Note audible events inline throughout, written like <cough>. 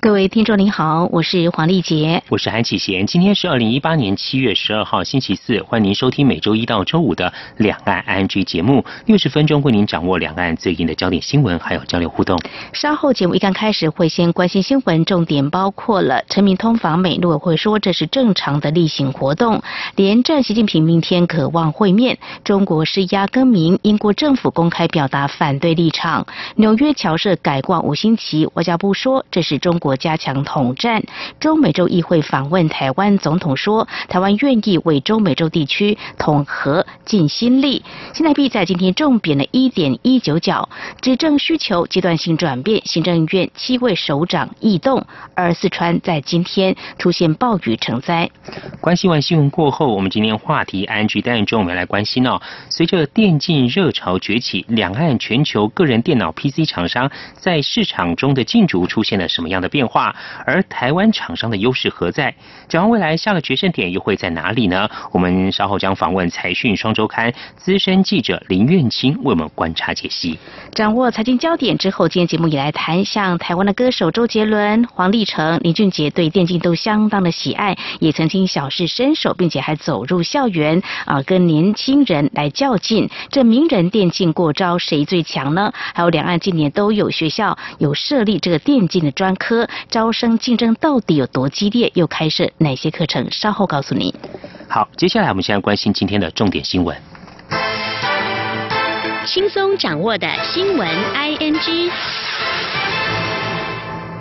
各位听众您好，我是黄丽杰，我是韩启贤。今天是二零一八年七月十二号星期四，欢迎您收听每周一到周五的两岸 ING 节目，六十分钟为您掌握两岸最近的焦点新闻，还有交流互动。稍后节目一刚开始会先关心新闻，重点包括了陈明通访美，陆委会说这是正常的例行活动。连战习近平明天渴望会面，中国施压更名，英国政府公开表达反对立场。纽约侨社改挂五星旗，外交部说这是中国。国加强统战，中美洲议会访问台湾，总统说台湾愿意为中美洲地区统合尽心力。新台币在今天重贬了一点一九角，执政需求阶段性转变，行政院七位首长异动，而四川在今天出现暴雨成灾。关心完新闻过后，我们今天话题安居单中，我们来关心哦。随着电竞热潮崛起，两岸全球个人电脑 PC 厂商在市场中的竞逐出现了什么样的变？变化，而台湾厂商的优势何在？展望未来，下个决胜点又会在哪里呢？我们稍后将访问财讯双周刊资深记者林苑清，为我们观察解析。掌握财经焦点之后，今天节目也来谈，像台湾的歌手周杰伦、黄立成、林俊杰对电竞都相当的喜爱，也曾经小试身手，并且还走入校园啊，跟年轻人来较劲。这名人电竞过招，谁最强呢？还有两岸近年都有学校有设立这个电竞的专科。招生竞争到底有多激烈？又开设哪些课程？稍后告诉你。好，接下来我们现在关心今天的重点新闻。轻松掌握的新闻，I N G。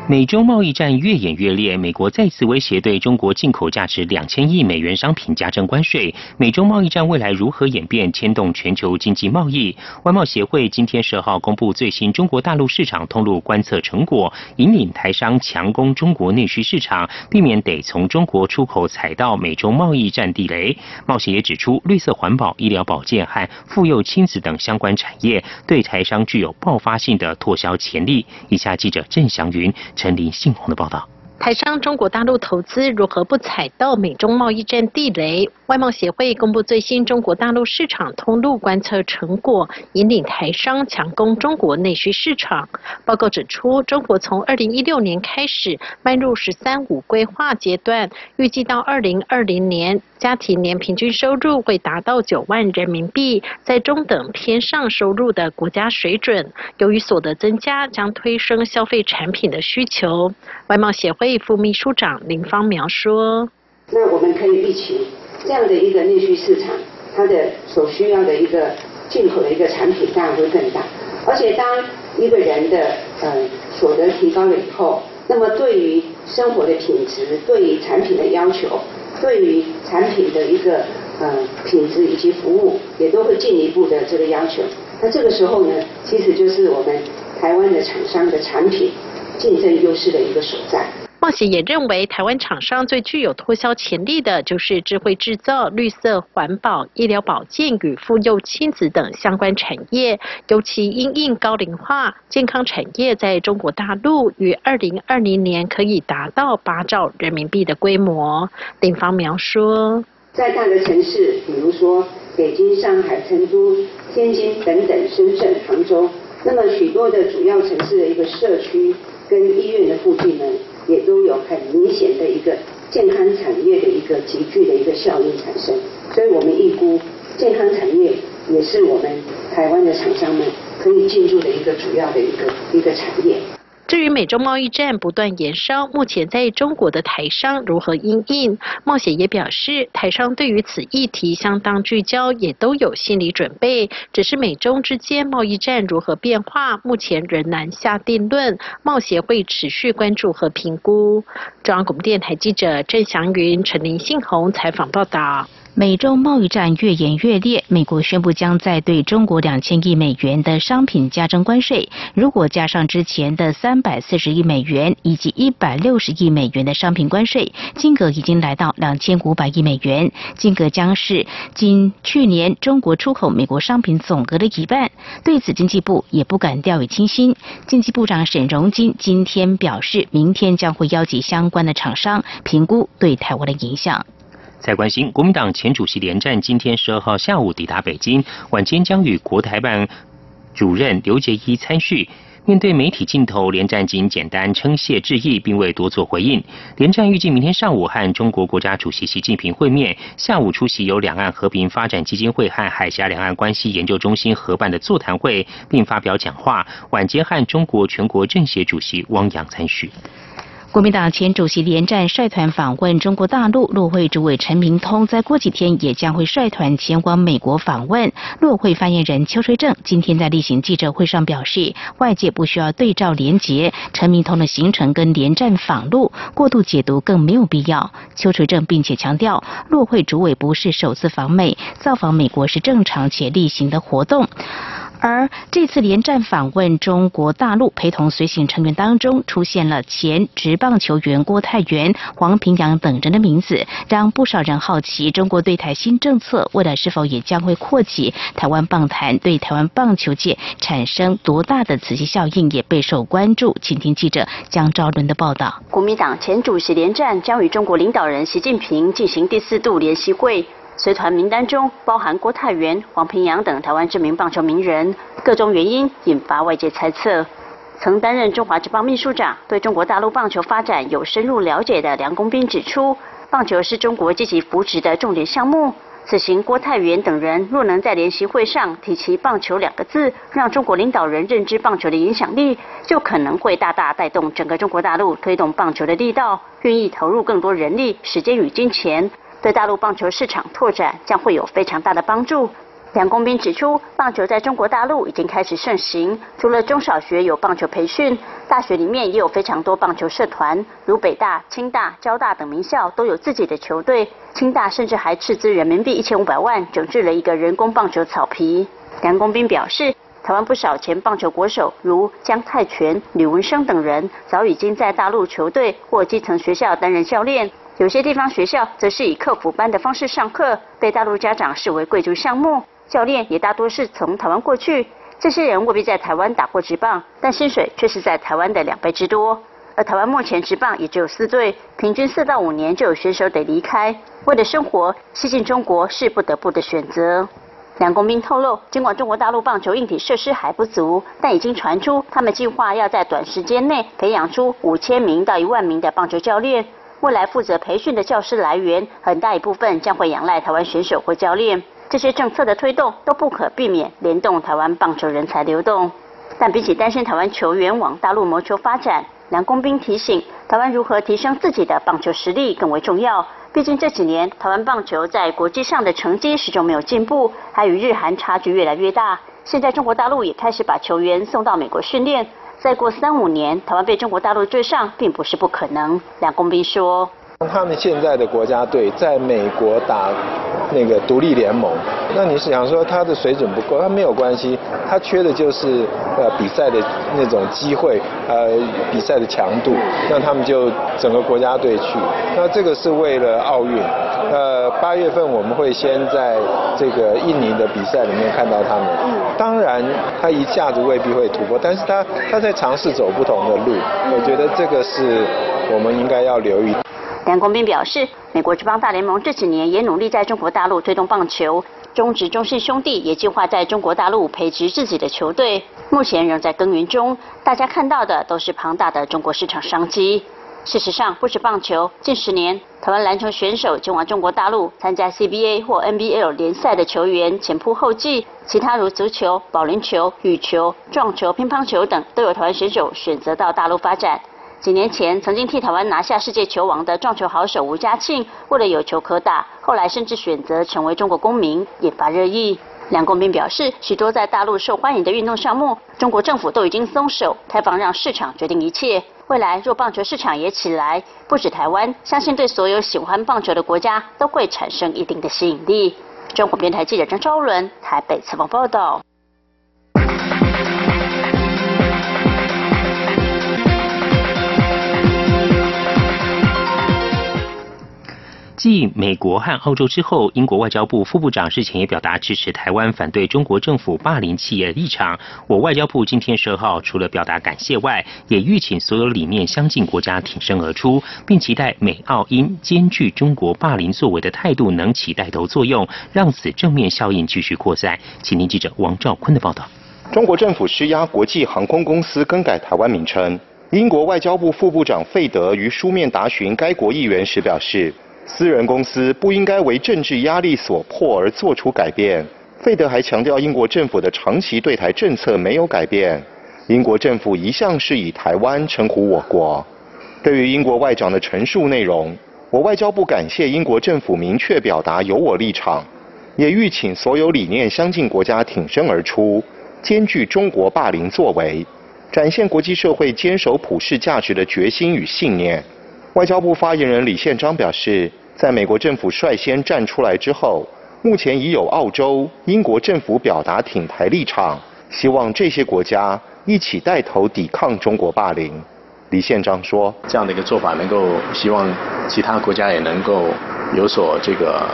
美中贸易战越演越烈，美国再次威胁对中国进口价值两千亿美元商品加征关税。美中贸易战未来如何演变，牵动全球经济贸易？外贸协会今天十号公布最新中国大陆市场通路观测成果，引领台商强攻中国内需市场，避免得从中国出口踩到美中贸易战地雷。贸协也指出，绿色环保、医疗保健和妇幼亲子等相关产业对台商具有爆发性的拓销潜力。以下记者郑祥云。陈林信宏的报道。台商中国大陆投资如何不踩到美中贸易战地雷？外贸协会公布最新中国大陆市场通路观测成果，引领台商强攻中国内需市场。报告指出，中国从二零一六年开始迈入“十三五”规划阶段，预计到二零二零年，家庭年平均收入会达到九万人民币，在中等偏上收入的国家水准。由于所得增加，将推升消费产品的需求。外贸协会。副秘书长林芳苗说：“那我们可以预期，这样的一个内需市场，它的所需要的一个进口的一个产品量会更大。而且当一个人的呃所得提高了以后，那么对于生活的品质、对于产品的要求、对于产品的一个呃品质以及服务，也都会进一步的这个要求。那这个时候呢，其实就是我们台湾的厂商的产品竞争优势的一个所在。”冒险也认为，台湾厂商最具有脱销潜力的就是智慧制造、绿色环保、医疗保健与妇幼亲子等相关产业。尤其因应高龄化，健康产业在中国大陆于二零二零年可以达到八兆人民币的规模。林方描说，在大的城市，比如说北京、上海、成都、天津等等，深圳、杭州，那么许多的主要城市的一个社区跟医院的附近呢？也都有很明显的一个健康产业的一个集聚的一个效应产生，所以我们预估健康产业也是我们台湾的厂商们可以进驻的一个主要的一个一个产业。至于美中贸易战不断延烧，目前在中国的台商如何应应？冒险也表示，台商对于此议题相当聚焦，也都有心理准备。只是美中之间贸易战如何变化，目前仍难下定论。冒险会持续关注和评估。中央广播电台记者郑祥云、陈林信宏采访报道。美中贸易战越演越烈，美国宣布将在对中国两千亿美元的商品加征关税。如果加上之前的三百四十亿美元以及一百六十亿美元的商品关税，金额已经来到两千五百亿美元，金额将是今去年中国出口美国商品总额的一半。对此，经济部也不敢掉以轻心。经济部长沈荣金今天表示，明天将会邀集相关的厂商评估对台湾的影响。在关心，国民党前主席连战今天十二号下午抵达北京，晚间将与国台办主任刘杰一参叙。面对媒体镜头，连战仅简单称谢致意，并未多做回应。连战预计明天上午和中国国家主席习近平会面，下午出席由两岸和平发展基金会和海峡两岸关系研究中心合办的座谈会，并发表讲话。晚间和中国全国政协主席汪洋参叙。国民党前主席连战率团访问中国大陆，陆会主委陈明通在过几天也将会率团前往美国访问。陆会发言人邱垂正今天在例行记者会上表示，外界不需要对照连结陈明通的行程跟连战访陆，过度解读更没有必要。邱垂正并且强调，陆会主委不是首次访美，造访美国是正常且例行的活动。而这次连战访问中国大陆，陪同随行成员当中出现了前职棒球员郭泰源、黄平洋等人的名字，让不少人好奇中国对台新政策未来是否也将会扩及台湾棒坛，对台湾棒球界产生多大的磁吸效应，也备受关注。请听记者江昭伦的报道。国民党前主席连战将与中国领导人习近平进行第四度联席会。随团名单中包含郭泰源、黄平洋等台湾知名棒球名人，各种原因引发外界猜测。曾担任中华职棒秘书长、对中国大陆棒球发展有深入了解的梁公斌指出，棒球是中国积极扶持的重点项目。此行郭泰源等人若能在联席会上提起“棒球”两个字，让中国领导人认知棒球的影响力，就可能会大大带动整个中国大陆推动棒球的力道，愿意投入更多人力、时间与金钱。对大陆棒球市场拓展将会有非常大的帮助。梁公斌指出，棒球在中国大陆已经开始盛行，除了中小学有棒球培训，大学里面也有非常多棒球社团，如北大、清大、交大等名校都有自己的球队。清大甚至还斥资人民币一千五百万整治了一个人工棒球草皮。梁公斌表示，台湾不少前棒球国手，如姜泰拳、吕文生等人，早已经在大陆球队或基层学校担任教练。有些地方学校则是以客服班的方式上课，被大陆家长视为贵族项目。教练也大多是从台湾过去，这些人未必在台湾打过职棒，但薪水却是在台湾的两倍之多。而台湾目前职棒也只有四队，平均四到五年就有选手得离开。为了生活，西进中国是不得不的选择。梁公斌透露，尽管中国大陆棒球硬体设施还不足，但已经传出他们计划要在短时间内培养出五千名到一万名的棒球教练。未来负责培训的教师来源，很大一部分将会仰赖台湾选手或教练。这些政策的推动都不可避免联动台湾棒球人才流动。但比起担心台湾球员往大陆谋求发展，梁公斌提醒，台湾如何提升自己的棒球实力更为重要。毕竟这几年台湾棒球在国际上的成绩始终没有进步，还与日韩差距越来越大。现在中国大陆也开始把球员送到美国训练。再过三五年，台湾被中国大陆追上，并不是不可能。梁公斌说。他们现在的国家队在美国打那个独立联盟，那你是想说他的水准不够？他没有关系，他缺的就是呃比赛的那种机会，呃比赛的强度，那他们就整个国家队去。那这个是为了奥运，呃八月份我们会先在这个印尼的比赛里面看到他们。当然他一下子未必会突破，但是他他在尝试走不同的路，我觉得这个是我们应该要留意。梁公斌表示，美国职棒大联盟这几年也努力在中国大陆推动棒球，中职中信兄弟也计划在中国大陆培植自己的球队，目前仍在耕耘中。大家看到的都是庞大的中国市场商机。事实上，不止棒球，近十年台湾篮球选手前往中国大陆参加 CBA 或 NBL 联赛的球员前仆后继，其他如足球、保龄球、羽球、撞球、乒乓球等，都有台湾选手选择到大陆发展。几年前，曾经替台湾拿下世界球王的撞球好手吴家庆，为了有球可打，后来甚至选择成为中国公民，引发热议。梁公斌表示，许多在大陆受欢迎的运动项目，中国政府都已经松手，开放让市场决定一切。未来若棒球市场也起来，不止台湾，相信对所有喜欢棒球的国家都会产生一定的吸引力。中国电台记者张昭伦台北采访报道。继美国和澳洲之后，英国外交部副部长日前也表达支持台湾反对中国政府霸凌企业的立场。我外交部今天十二号除了表达感谢外，也吁请所有理念相近国家挺身而出，并期待美澳英兼具中国霸凌作为的态度能起带头作用，让此正面效应继续扩散。请听记者王兆坤的报道。中国政府施压国际航空公司更改台湾名称。英国外交部副部长费德于书面答询该国议员时表示。私人公司不应该为政治压力所迫而做出改变。费德还强调，英国政府的长期对台政策没有改变。英国政府一向是以台湾称呼我国。对于英国外长的陈述内容，我外交部感谢英国政府明确表达有我立场，也吁请所有理念相近国家挺身而出，兼具中国霸凌作为，展现国际社会坚守普世价值的决心与信念。外交部发言人李宪章表示，在美国政府率先站出来之后，目前已有澳洲、英国政府表达挺台立场，希望这些国家一起带头抵抗中国霸凌。李宪章说：“这样的一个做法，能够希望其他国家也能够有所这个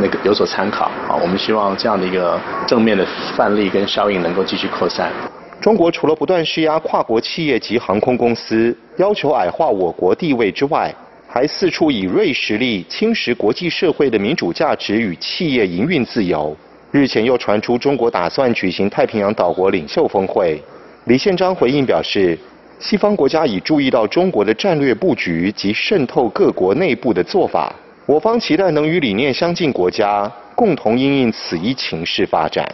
那个有所参考啊。我们希望这样的一个正面的范例跟效应能够继续扩散。”中国除了不断施压跨国企业及航空公司，要求矮化我国地位之外，还四处以锐实力侵蚀国际社会的民主价值与企业营运自由。日前又传出中国打算举行太平洋岛国领袖峰会，李宪章回应表示，西方国家已注意到中国的战略布局及渗透各国内部的做法，我方期待能与理念相近国家共同因应此一情势发展。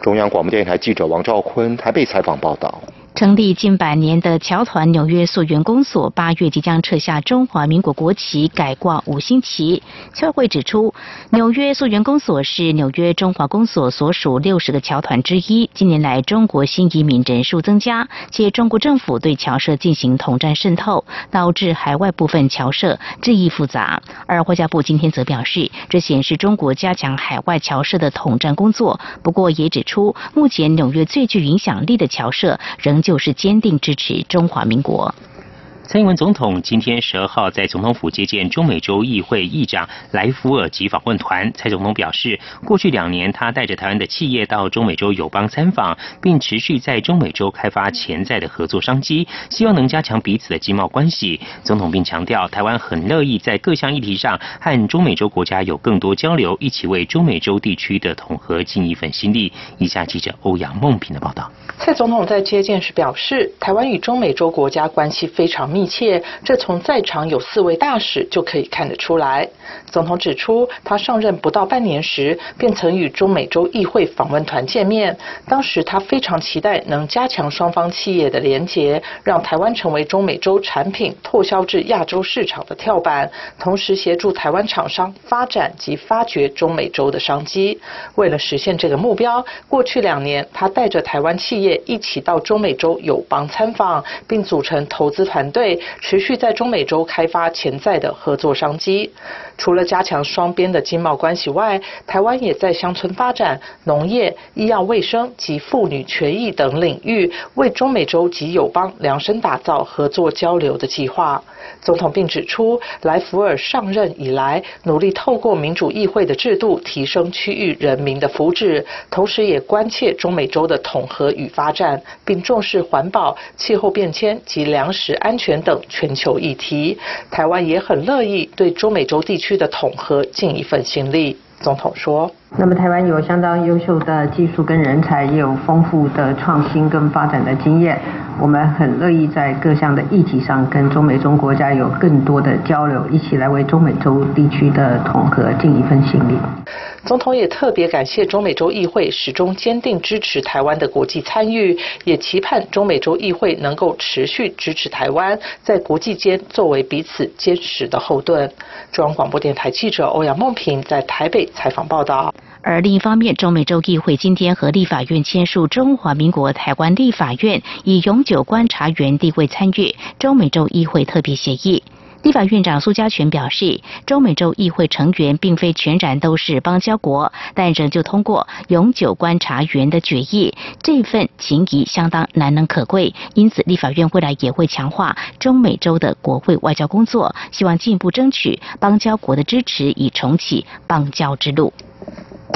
中央广播电台记者王兆坤台北采访报道。成立近百年的侨团纽约溯源公所，八月即将撤下中华民国国旗，改挂五星旗。侨会指出，纽约溯源公所是纽约中华公所所属六十个侨团之一。近年来，中国新移民人数增加，且中国政府对侨社进行统战渗透，导致海外部分侨社日益复杂。而外交部今天则表示，这显示中国加强海外侨社的统战工作。不过，也指出，目前纽约最具影响力的侨社仍。就是坚定支持中华民国。蔡英文总统今天十二号在总统府接见中美洲议会议长莱福尔及访问团。蔡总统表示，过去两年他带着台湾的企业到中美洲友邦参访，并持续在中美洲开发潜在的合作商机，希望能加强彼此的经贸关系。总统并强调，台湾很乐意在各项议题上和中美洲国家有更多交流，一起为中美洲地区的统合尽一份心力。以下记者欧阳梦平的报道。蔡总统在接见时表示，台湾与中美洲国家关系非常密密切，这从在场有四位大使就可以看得出来。总统指出，他上任不到半年时，便曾与中美洲议会访问团见面，当时他非常期待能加强双方企业的连结，让台湾成为中美洲产品拓销至亚洲市场的跳板，同时协助台湾厂商发展及发掘中美洲的商机。为了实现这个目标，过去两年他带着台湾企业。一起到中美洲友邦参访，并组成投资团队，持续在中美洲开发潜在的合作商机。除了加强双边的经贸关系外，台湾也在乡村发展、农业、医药卫生及妇女权益等领域，为中美洲及友邦量身打造合作交流的计划。总统并指出，莱福尔上任以来，努力透过民主议会的制度，提升区域人民的福祉，同时也关切中美洲的统合与。发展，并重视环保、气候变迁及粮食安全等全球议题。台湾也很乐意对中美洲地区的统合尽一份心力。总统说：“那么台湾有相当优秀的技术跟人才，也有丰富的创新跟发展的经验。我们很乐意在各项的议题上跟中美中国家有更多的交流，一起来为中美洲地区的统合尽一份心力。”总统也特别感谢中美洲议会始终坚定支持台湾的国际参与，也期盼中美洲议会能够持续支持台湾，在国际间作为彼此坚实的后盾。中央广播电台记者欧阳梦平在台北采访报道。而另一方面，中美洲议会今天和立法院签署《中华民国台湾立法院以永久观察员地位参与中美洲议会特别协议》。立法院长苏家全表示，中美洲议会成员并非全然都是邦交国，但仍旧通过永久观察员的决议，这份情谊相当难能可贵。因此，立法院未来也会强化中美洲的国会外交工作，希望进一步争取邦交国的支持，以重启邦交之路。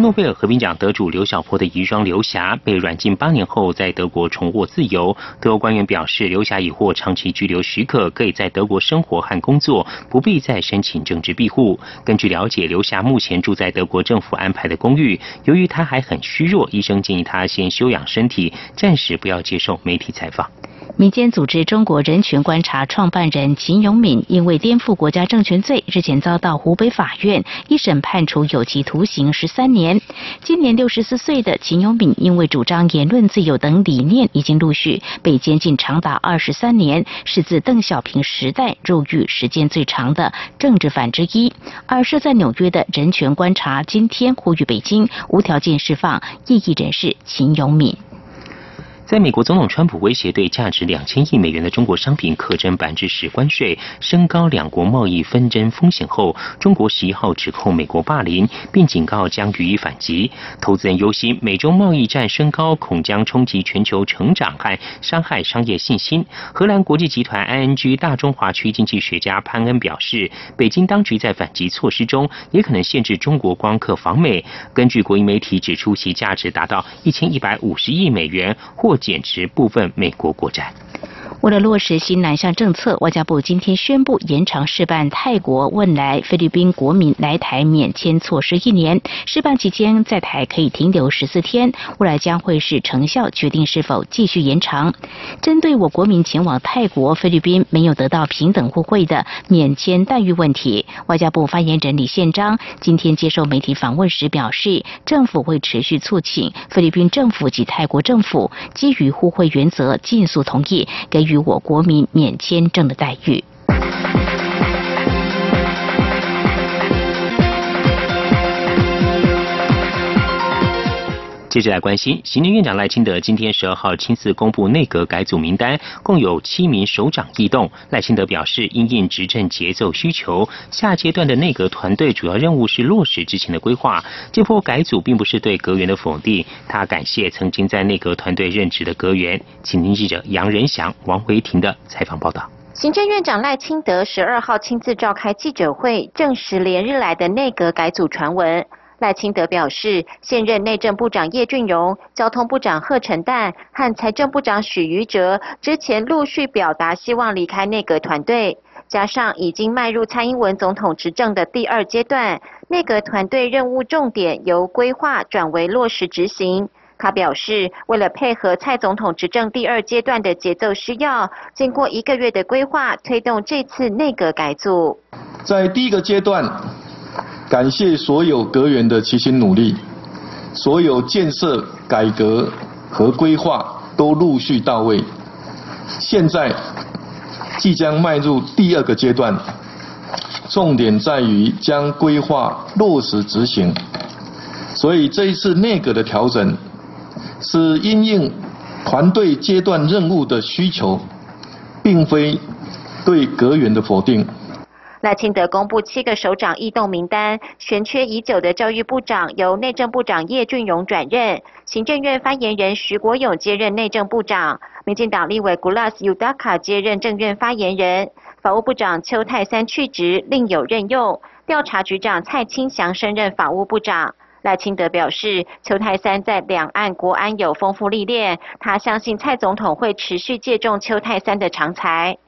诺贝尔和平奖得主刘晓波的遗孀刘霞被软禁八年后，在德国重获自由。德国官员表示，刘霞已获长期居留许可，可以在德国生活和工作，不必再申请政治庇护。根据了解，刘霞目前住在德国政府安排的公寓。由于她还很虚弱，医生建议她先休养身体，暂时不要接受媒体采访。民间组织中国人权观察创办人秦永敏因为颠覆国家政权罪，日前遭到湖北法院一审判处有期徒刑十三年。今年六十四岁的秦永敏因为主张言论自由等理念，已经陆续被监禁长达二十三年，是自邓小平时代入狱时间最长的政治犯之一。而设在纽约的人权观察今天呼吁北京无条件释放异议人士秦永敏。在美国总统川普威胁对价值两千亿美元的中国商品课征百分之十关税，升高两国贸易纷争风险后，中国十一号指控美国霸凌，并警告将予以反击。投资人忧心美中贸易战升高，恐将冲击全球成长和伤害商业信心。荷兰国际集团 ING 大中华区经济学家潘恩表示，北京当局在反击措施中也可能限制中国光客访美。根据国营媒体指出，其价值达到一千一百五十亿美元或。减持部分美国国债。为了落实新南向政策，外交部今天宣布延长试办泰国、汶莱、菲律宾国民来台免签措施一年。试办期间在台可以停留十四天，未来将会视成效决定是否继续延长。针对我国民前往泰国、菲律宾没有得到平等互惠的免签待遇问题，外交部发言人李宪章今天接受媒体访问时表示，政府会持续促请菲律宾政府及泰国政府基于互惠原则，尽速同意给与我国民免签证的待遇。接着来关心，行政院长赖清德今天十二号亲自公布内阁改组名单，共有七名首长异动。赖清德表示，因应执政节奏需求，下阶段的内阁团队主要任务是落实之前的规划。这波改组并不是对阁员的否定，他感谢曾经在内阁团队任职的阁员。请听记者杨仁祥、王维婷的采访报道。行政院长赖清德十二号亲自召开记者会，证实连日来的内阁改组传闻。赖清德表示，现任内政部长叶俊荣、交通部长贺陈旦和财政部长许瑜哲之前陆续表达希望离开内阁团队，加上已经迈入蔡英文总统执政的第二阶段，内阁团队任务重点由规划转为落实执行。他表示，为了配合蔡总统执政第二阶段的节奏需要，经过一个月的规划，推动这次内阁改组。在第一个阶段。感谢所有阁员的齐心努力，所有建设改革和规划都陆续到位，现在即将迈入第二个阶段，重点在于将规划落实执行。所以这一次内阁的调整，是因应团队阶段任务的需求，并非对阁员的否定。赖清德公布七个首长异动名单，悬缺已久的教育部长由内政部长叶俊荣转任，行政院发言人徐国勇接任内政部长，民进党立委 Gulas Udaka 接任政院发言人，法务部长邱泰三去职另有任用，调查局长蔡清祥升任法务部长。赖清德表示，邱泰三在两岸国安有丰富历练，他相信蔡总统会持续借重邱泰三的长才。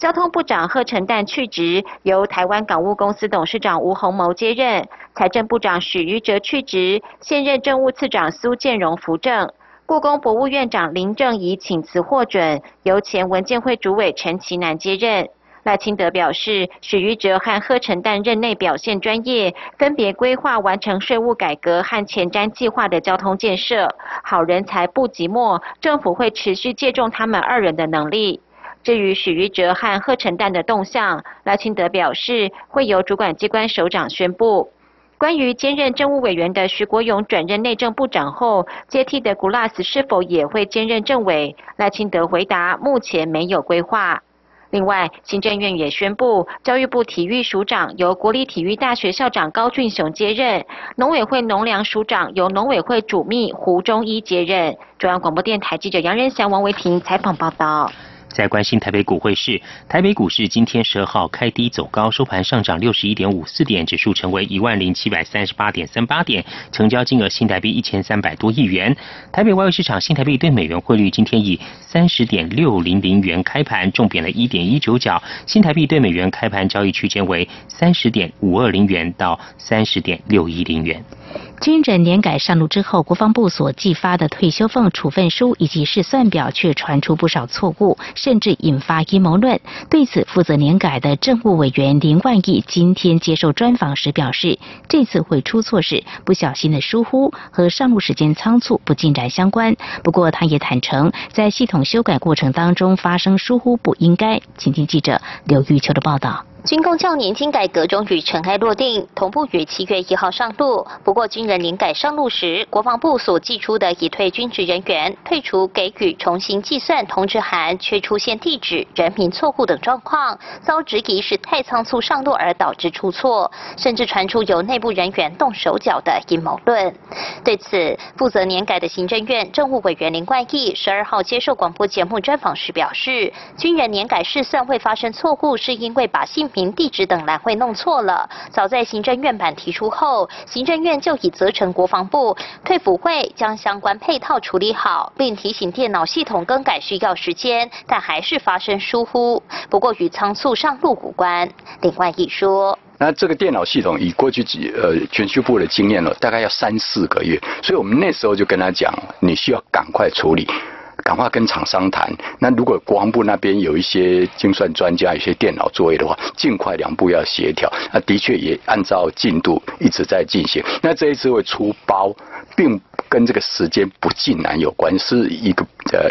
交通部长贺成旦去职，由台湾港务公司董事长吴鸿谋接任；财政部长许瑜哲去职，现任政务次长苏建荣扶正。故宫博物院长林正仪请辞获准，由前文建会主委陈其南接任。赖清德表示，许瑜哲和贺成旦任内表现专业，分别规划完成税务改革和前瞻计划的交通建设，好人才不寂寞，政府会持续借重他们二人的能力。至于许瑜哲和贺成旦的动向，赖清德表示会由主管机关首长宣布。关于兼任政务委员的徐国勇转任内政部长后，接替的古拉斯是否也会兼任政委？赖清德回答目前没有规划。另外，行政院也宣布，教育部体育署长由国立体育大学校长高俊雄接任，农委会农粮署长由农委会主秘胡忠一接任。中央广播电台记者杨仁祥、王维婷采访报道。在关心台北股汇市，台北股市今天十二号开低走高，收盘上涨六十一点五四点，指数成为一万零七百三十八点三八点，成交金额新台币一千三百多亿元。台北外汇市场新台币对美元汇率今天以三十点六零零元开盘，重贬了一点一九角，新台币对美元开盘交易区间为三十点五二零元到三十点六一零元。军人年改上路之后，国防部所寄发的退休俸处分书以及试算表却传出不少错误，甚至引发阴谋论。对此，负责年改的政务委员林万亿今天接受专访时表示，这次会出错是不小心的疏忽，和上路时间仓促不进展相关。不过，他也坦诚，在系统修改过程当中发生疏忽不应该。请听记者刘玉秋的报道。军工教年金改革终于尘埃落定，同步于七月一号上路。不过，军人年改上路时，国防部所寄出的已退军职人员退出给予重新计算通知函，却出现地址、人名错误等状况，遭质疑是太仓促上路而导致出错，甚至传出由内部人员动手脚的阴谋论。对此，负责年改的行政院政务委员林冠毅十二号接受广播节目专访时表示，军人年改试算会发生错误，是因为把姓名、地址等栏会弄错了。早在行政院版提出后，行政院就已责成国防部退辅会将相关配套处理好，并提醒电脑系统更改需要时间，但还是发生疏忽。不过与仓促上路无关。林冠毅说：“那这个电脑系统以过去几呃全区部的经验了，大概要三四个月，所以我们那时候就跟他讲，你需要赶快处理。”赶快跟厂商谈。那如果国防部那边有一些精算专家、一些电脑作业的话，尽快两部要协调。那的确也按照进度一直在进行。那这一次会出包，并跟这个时间不尽然有关，是一个呃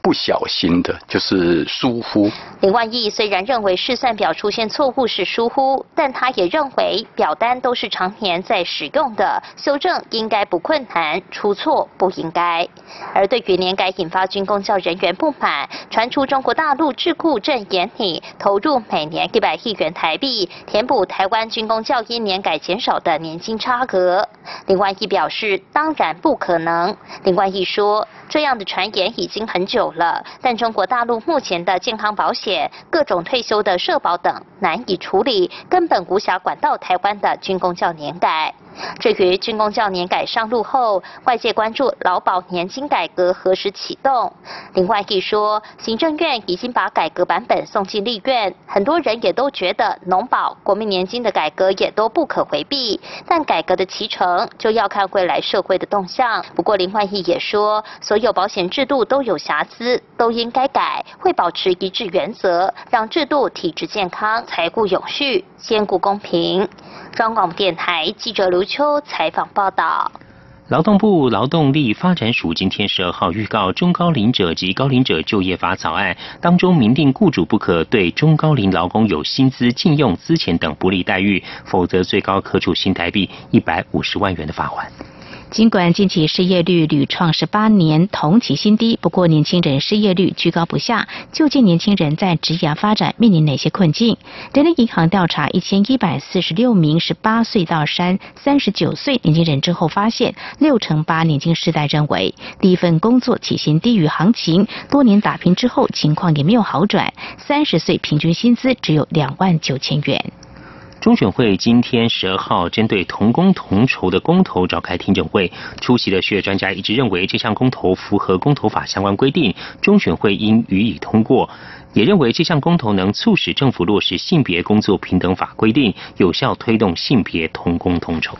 不小心的，就是疏忽。林万亿虽然认为试算表出现错误是疏忽，但他也认为表单都是常年在使用的，修正应该不困难，出错不应该。而对于年改引发军工教人员不满，传出中国大陆智库正研拟投入每年一百亿元台币，填补台湾军工教因年改减少的年金差额。林万亿表示，当然不可能。林冠毅说。这样的传言已经很久了，但中国大陆目前的健康保险、各种退休的社保等难以处理，根本无暇管到台湾的军工教年改。至于军工教年改上路后，外界关注劳保年金改革何时启动。林外义说，行政院已经把改革版本送进立院，很多人也都觉得农保、国民年金的改革也都不可回避，但改革的启程就要看未来社会的动向。不过林焕义也说，所有保险制度都有瑕疵，都应该改，会保持一致原则，让制度体制健康、财务永续、兼顾公平。中广电台记者卢秋采访报道。劳动部劳动力发展署今天十二号预告中高龄者及高龄者就业法草案当中明定，雇主不可对中高龄劳工有薪资、禁用、资遣等不利待遇，否则最高可处新台币一百五十万元的罚款。尽管近期失业率屡创十八年同期新低，不过年轻人失业率居高不下。究竟年轻人在职涯发展面临哪些困境？人力银行调查一千一百四十六名十八岁到三三十九岁年轻人之后，发现六成八年轻世代认为第一份工作起薪低于行情，多年打拼之后情况也没有好转。三十岁平均薪资只有两万九千元。中选会今天十二号针对同工同酬的公投召开听证会，出席的学专家一致认为这项公投符合公投法相关规定，中选会应予以通过，也认为这项公投能促使政府落实性别工作平等法规定，有效推动性别同工同酬。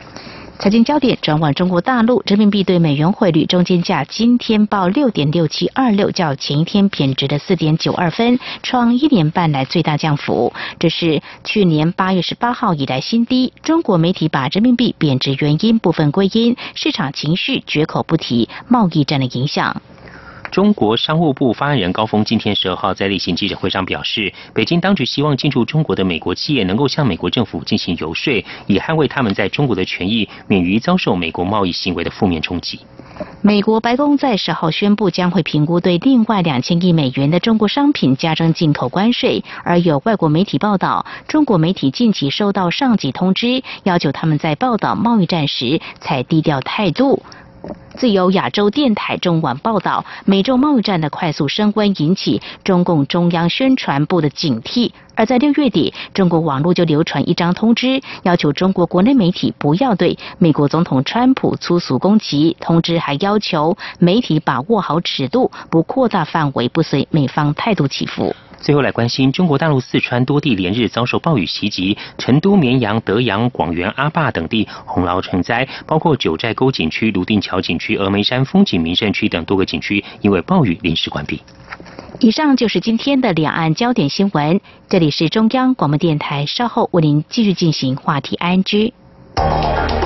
财经焦点转往中国大陆，人民币对美元汇率中间价今天报六点六七二六，较前一天贬值的四点九二分，创一年半来最大降幅。这是去年八月十八号以来新低。中国媒体把人民币贬值原因部分归因市场情绪，绝口不提贸易战的影响。中国商务部发言人高峰今天十二号在例行记者会上表示，北京当局希望进驻中国的美国企业能够向美国政府进行游说，以捍卫他们在中国的权益，免于遭受美国贸易行为的负面冲击。美国白宫在十号宣布，将会评估对另外两千亿美元的中国商品加征进口关税。而有外国媒体报道，中国媒体近期收到上级通知，要求他们在报道贸易战时采低调态度。自由亚洲电台中晚报道，美洲贸易战的快速升温引起中共中央宣传部的警惕。而在六月底，中国网络就流传一张通知，要求中国国内媒体不要对美国总统川普粗俗攻击。通知还要求媒体把握好尺度，不扩大范围，不随美方态度起伏。最后来关心，中国大陆四川多地连日遭受暴雨袭击，成都、绵阳、德阳、广元、阿坝等地洪涝成灾，包括九寨沟景区、泸定桥景区、峨眉山风景名胜区等多个景区因为暴雨临时关闭。以上就是今天的两岸焦点新闻，这里是中央广播电台，稍后为您继续进行话题 ING。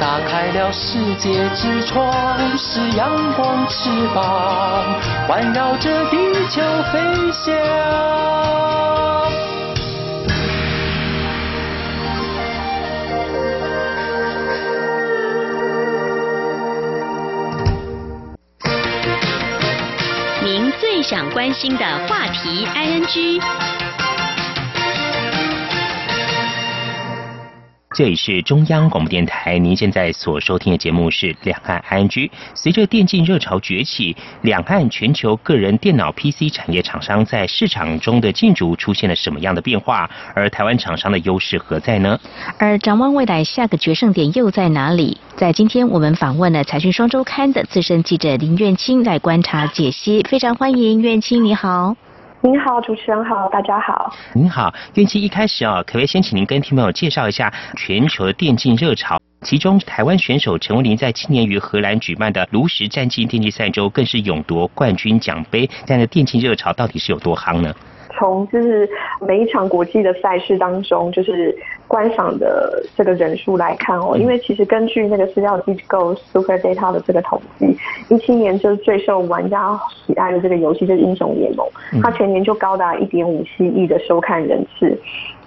打开了世界之窗，是阳光翅膀，环绕着地球飞翔。您最想关心的话题，ING。这里是中央广播电台，您现在所收听的节目是《两岸 ING》。随着电竞热潮崛起，两岸全球个人电脑 PC 产业厂商在市场中的竞逐出现了什么样的变化？而台湾厂商的优势何在呢？而展望未来，下个决胜点又在哪里？在今天，我们访问了财讯双周刊的资深记者林苑清来观察解析，非常欢迎苑清，你好。您好，主持人好，大家好。您好，运气一开始哦，可不可以先请您跟听众朋友介绍一下全球的电竞热潮？其中，台湾选手陈文林在今年于荷兰举办的炉石战绩电竞赛中，更是勇夺冠军奖杯。这样的电竞热潮到底是有多夯呢？从就是每一场国际的赛事当中，就是观赏的这个人数来看哦，因为其实根据那个资料机构 Super Data 的这个统计，一七年就是最受玩家喜爱的这个游戏就是英雄联盟，它全年就高达一点五七亿的收看人次。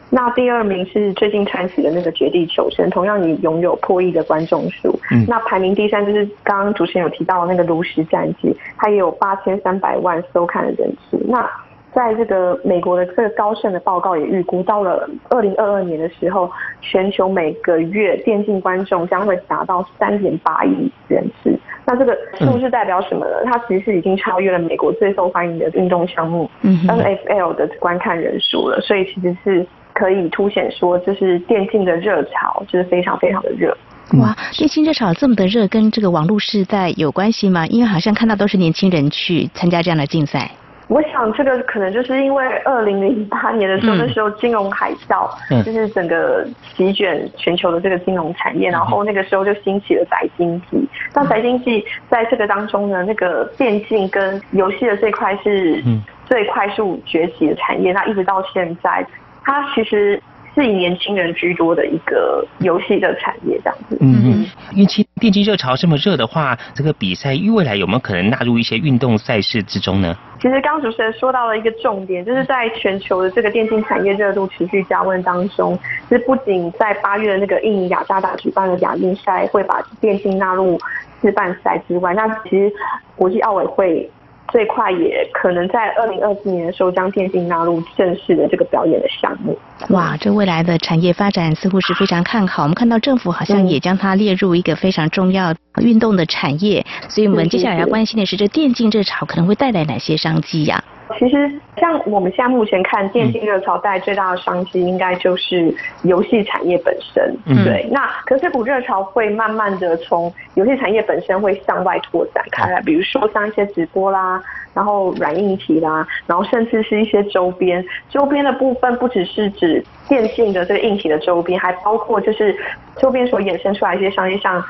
那第二名是最近传奇的那个《绝地求生》，同样也拥有破亿的观众数。那排名第三就是刚刚主持人有提到的那个《炉石战记》，它也有八千三百万收看的人次。那在这个美国的这个高盛的报告也预估，到了二零二二年的时候，全球每个月电竞观众将会达到三点八亿人次。那这个数字代表什么呢？它其实是已经超越了美国最受欢迎的运动项目 NFL 的观看人数了。所以其实是可以凸显说，就是电竞的热潮就是非常非常的热。哇，电竞热潮这么的热，跟这个网络时代有关系吗？因为好像看到都是年轻人去参加这样的竞赛。我想这个可能就是因为二零零八年的时候，那时候金融海啸，就是整个席卷全球的这个金融产业，然后那个时候就兴起了宅经济。那宅经济在这个当中呢，那个电竞跟游戏的这块是最快速崛起的产业。那一直到现在，它其实。是以年轻人居多的一个游戏的产业，这样子。嗯嗯。运气电竞热潮这么热的话，这个比赛未来有没有可能纳入一些运动赛事之中呢？其实刚主持人说到了一个重点，就是在全球的这个电竞产业热度持续加温当中，其实不仅在八月的那个印尼雅加达举办的亚运赛会把电竞纳入示范赛之外，那其实国际奥委会。最快也可能在二零二四年的时候将电竞纳入正式的这个表演的项目。哇，这未来的产业发展似乎是非常看好。我们看到政府好像也将它列入一个非常重要运动的产业，所以我们接下来要关心的是，这电竞热潮可能会带来哪些商机呀？其实，像我们现在目前看电竞热潮带来最大的商机，应该就是游戏产业本身。对，那可是这股热潮会慢慢的从游戏产业本身会向外拓展开来，比如说像一些直播啦，然后软硬体啦，然后甚至是一些周边。周边的部分不只是指电竞的这个硬体的周边，还包括就是周边所衍生出来一些商业像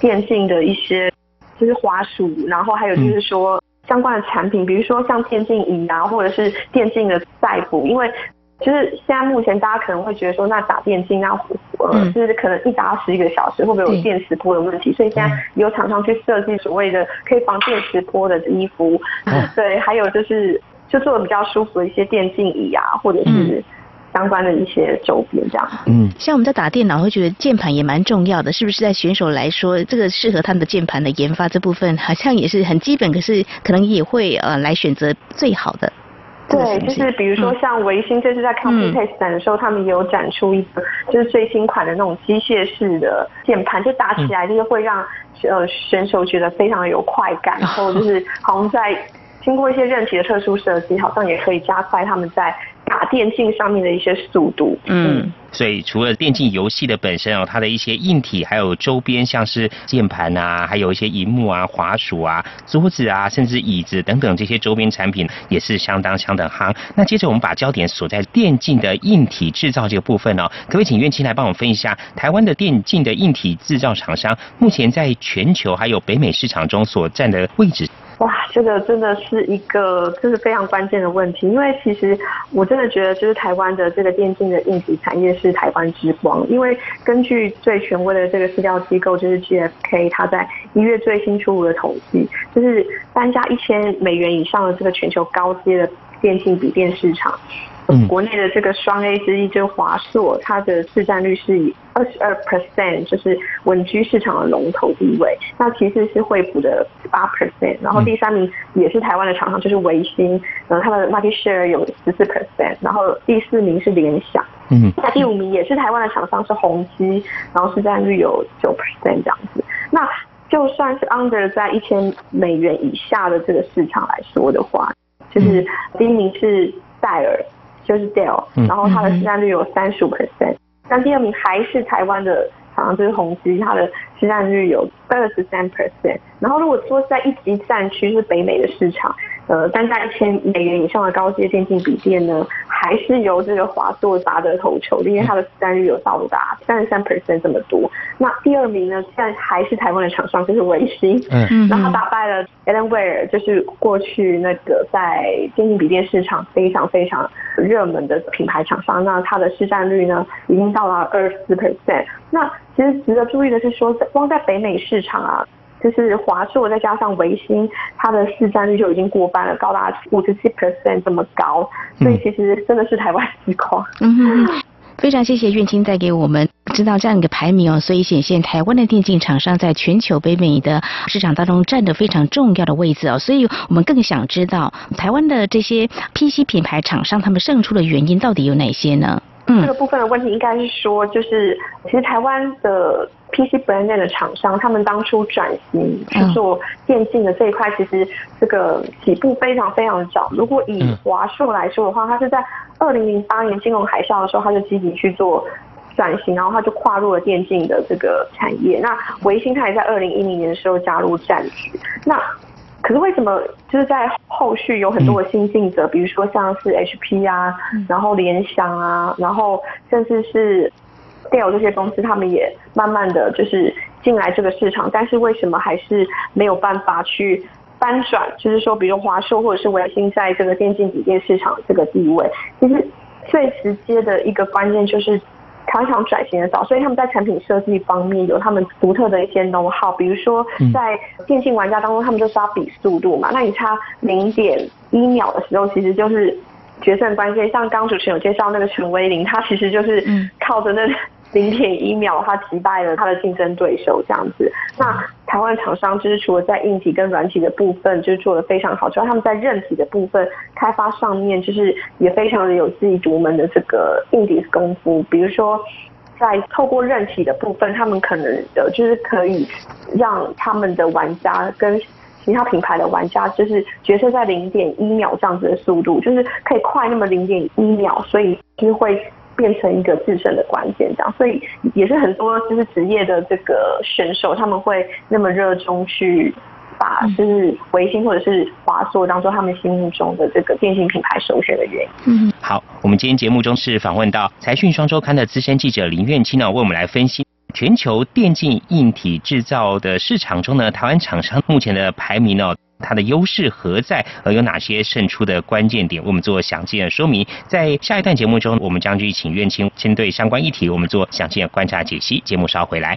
电竞的一些就是花鼠，然后还有就是说。相关的产品，比如说像电竞椅啊，或者是电竞的赛服，因为就是现在目前大家可能会觉得说，那打电竞啊，呃，就是可能一打十一个小时，会不会有电磁波的问题？所以现在有厂商去设计所谓的可以防电磁波的衣服，对，还有就是就做的比较舒服的一些电竞椅啊，或者是。相关的一些周边这样，嗯，像我们在打电脑会觉得键盘也蛮重要的，是不是？在选手来说，这个适合他们的键盘的研发这部分，好像也是很基本，可是可能也会呃来选择最好的。对，就是比如说像维新这次在 Computex 展的时候，他们也有展出一个就是最新款的那种机械式的键盘，就打起来就是会让呃选手觉得非常有快感，<laughs> 然后就是好像在。经过一些韧体的特殊设计，好像也可以加快他们在打电竞上面的一些速度。嗯，所以除了电竞游戏的本身哦，它的一些硬体还有周边，像是键盘啊，还有一些荧幕啊、滑鼠啊、桌子啊，甚至椅子等等这些周边产品，也是相当相当夯。那接着我们把焦点锁在电竞的硬体制造这个部分哦，可不可以请院青来帮我们分一下台湾的电竞的硬体制造厂商目前在全球还有北美市场中所占的位置？哇，这个真的是一个就是非常关键的问题，因为其实我真的觉得，就是台湾的这个电竞的应急产业是台湾之光。因为根据最权威的这个市调机构，就是 GFK，它在一月最新出炉的统计，就是单价一千美元以上的这个全球高阶的电竞笔电市场。国内的这个双 A 之一就是华硕，它的市占率是以二十二 percent，就是稳居市场的龙头地位。那其次是惠普的八 percent，然后第三名也是台湾的厂商，就是维新，呃，它的 market share 有十四 percent，然后第四名是联想，嗯，那第五名也是台湾的厂商是宏基，然后市占率有九 percent 这样子。那就算是 under 在一千美元以下的这个市场来说的话，就是第一名是戴尔。就是 Dell，然后它的市占率有三十五 percent，那第二名还是台湾的厂商，就是宏基，它的市占率有二十三 percent。然后如果说在一级战区是北美的市场，呃单价一千美元以上的高阶电竞笔电呢，还是由这个华硕拔得头筹，因为它的市占率有到达三十三 percent 这么多。那第二名呢，现在还是台湾的厂商，就是微星，嗯，然后打败了 Alienware，就是过去那个在电竞笔电市场非常非常热门的品牌厂商，那它的市占率呢，已经到了二十四 percent。那其实值得注意的是说，光在北美市场啊，就是华硕再加上维新，它的市占率就已经过半了，高达五十七 percent 这么高，所以其实真的是台湾之光。嗯，非常谢谢苑青带给我们知道这样一个排名哦，所以显现台湾的电竞厂商在全球北美的市场当中占着非常重要的位置哦，所以我们更想知道台湾的这些 PC 品牌厂商他们胜出的原因到底有哪些呢？这个部分的问题应该是说，就是其实台湾的 PC brand 的厂商，他们当初转型去做电竞的这一块，其实这个起步非常非常早。如果以华硕来说的话，它是在二零零八年金融海啸的时候，它就积极去做转型，然后它就跨入了电竞的这个产业。那维新它也在二零一零年的时候加入战局。那可是为什么就是在后续有很多的新进者，比如说像是 HP 啊，然后联想啊，然后甚至是 Dell 这些公司，他们也慢慢的就是进来这个市场，但是为什么还是没有办法去翻转？就是说，比如华硕或者是微星在这个电竞笔电市场这个地位，其实最直接的一个关键就是。常常转型的早，所以他们在产品设计方面有他们独特的一些 know how，比如说在电竞玩家当中，他们就是要比速度嘛，那你差零点一秒的时候，其实就是决胜关键。像刚主持人有介绍那个陈威林，他其实就是靠着那。零点一秒，他击败了他的竞争对手，这样子。那台湾厂商就是除了在硬体跟软体的部分就是做的非常好，主要他们在韧体的部分开发上面就是也非常的有自己独门的这个硬底功夫。比如说，在透过韧体的部分，他们可能的就是可以让他们的玩家跟其他品牌的玩家就是决策在零点一秒这样子的速度，就是可以快那么零点一秒，所以就会。变成一个自身的关键，这样，所以也是很多就是职业的这个选手，他们会那么热衷去把就是维新或者是华硕当做他们心目中的这个电信品牌首选的原因。嗯，好，我们今天节目中是访问到财讯双周刊的资深记者林苑青呢，为我们来分析全球电竞硬体制造的市场中呢，台湾厂商目前的排名呢。它的优势何在？而有哪些胜出的关键点？我们做详细的说明。在下一段节目中，我们将去请院青针对相关议题，我们做详细的观察解析。节目稍回来。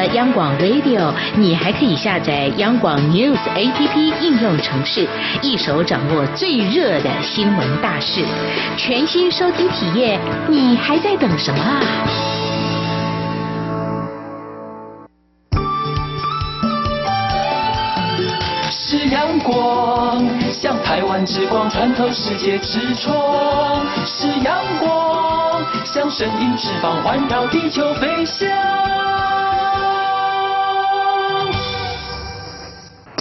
央广 Radio，你还可以下载央广 News APP 应用程式，一手掌握最热的新闻大事，全新收听体验，你还在等什么啊？是阳光，像台湾之光穿透世界之窗；是阳光，像神鹰翅膀环绕地球飞翔。